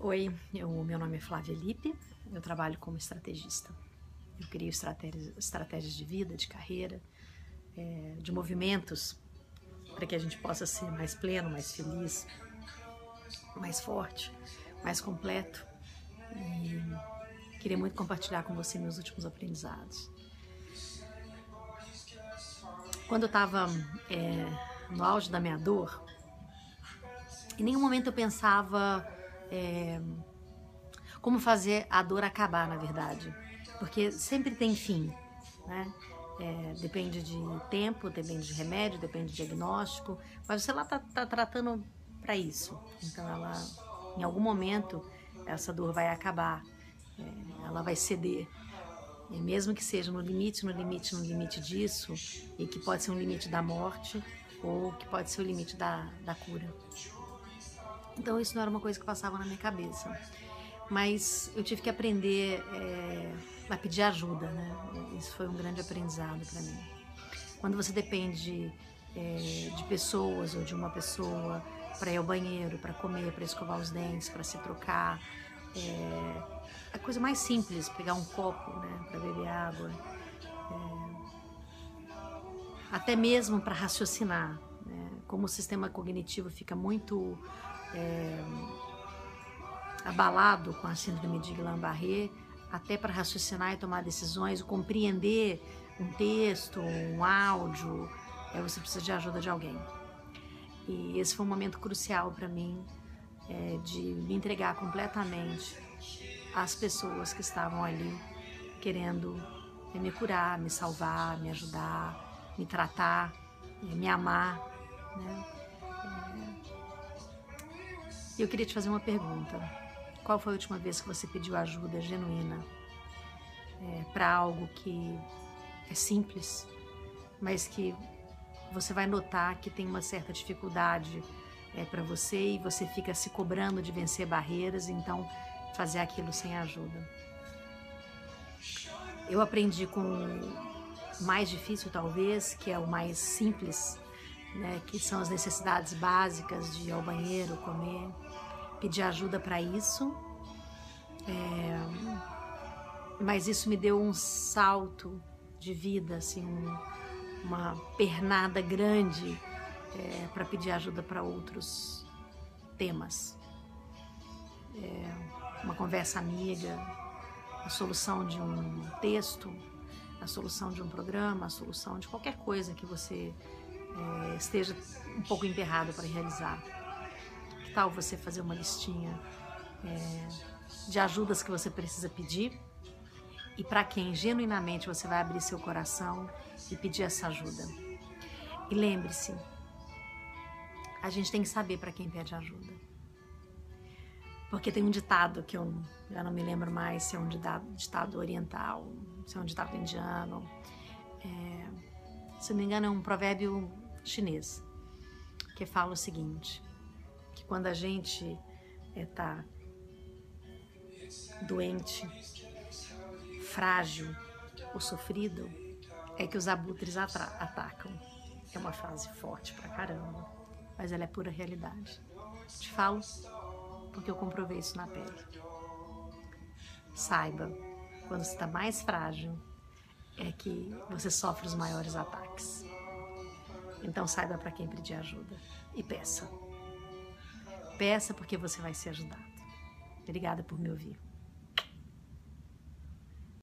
Oi, eu, meu nome é Flávia Lipe, eu trabalho como estrategista. Eu crio estratégias, estratégias de vida, de carreira, é, de movimentos para que a gente possa ser mais pleno, mais feliz, mais forte, mais completo. E queria muito compartilhar com você meus últimos aprendizados. Quando eu estava é, no auge da minha dor, em nenhum momento eu pensava é, como fazer a dor acabar, na verdade, porque sempre tem fim, né? É, depende de tempo, depende de remédio, depende de diagnóstico, mas você lá tá, tá tratando para isso. Então, ela, em algum momento, essa dor vai acabar, é, ela vai ceder. E mesmo que seja no limite, no limite, no limite disso, e que pode ser um limite da morte, ou que pode ser o limite da, da cura. Então isso não era uma coisa que passava na minha cabeça. Mas eu tive que aprender é, a pedir ajuda, né? Isso foi um grande aprendizado para mim. Quando você depende é, de pessoas ou de uma pessoa para ir ao banheiro, para comer, para escovar os dentes, para se trocar, é, a coisa mais simples, pegar um copo, né, para beber água, até mesmo para raciocinar, né? Como o sistema cognitivo fica muito é, abalado com a síndrome de Guillain-Barré, até para raciocinar e tomar decisões, compreender um texto, um áudio, é, você precisa de ajuda de alguém. E esse foi um momento crucial para mim, é, de me entregar completamente às pessoas que estavam ali querendo é, me curar, me salvar, me ajudar, me tratar, é, me amar, né? E eu queria te fazer uma pergunta. Qual foi a última vez que você pediu ajuda genuína é, para algo que é simples, mas que você vai notar que tem uma certa dificuldade é, para você e você fica se cobrando de vencer barreiras, então fazer aquilo sem ajuda. Eu aprendi com o mais difícil, talvez, que é o mais simples, né, que são as necessidades básicas de ir ao banheiro, comer, pedir ajuda para isso. É, mas isso me deu um salto de vida, assim, um, uma pernada grande é, para pedir ajuda para outros temas. É, uma conversa amiga, a solução de um texto, a solução de um programa, a solução de qualquer coisa que você é, esteja um pouco emperrado para realizar. Que tal você fazer uma listinha é, de ajudas que você precisa pedir e para quem genuinamente você vai abrir seu coração e pedir essa ajuda? E lembre-se, a gente tem que saber para quem pede ajuda. Porque tem um ditado que eu já não me lembro mais se é um ditado oriental, se é um ditado indiano. É, se não me engano, é um provérbio chinês que fala o seguinte: que quando a gente está é, doente, frágil ou sofrido, é que os abutres atacam. É uma frase forte pra caramba, mas ela é pura realidade. Te falo porque eu comprovei isso na pele. Saiba, quando você está mais frágil, é que você sofre os maiores ataques. Então saiba para quem pedir ajuda e peça. Peça porque você vai ser ajudado. Obrigada por me ouvir.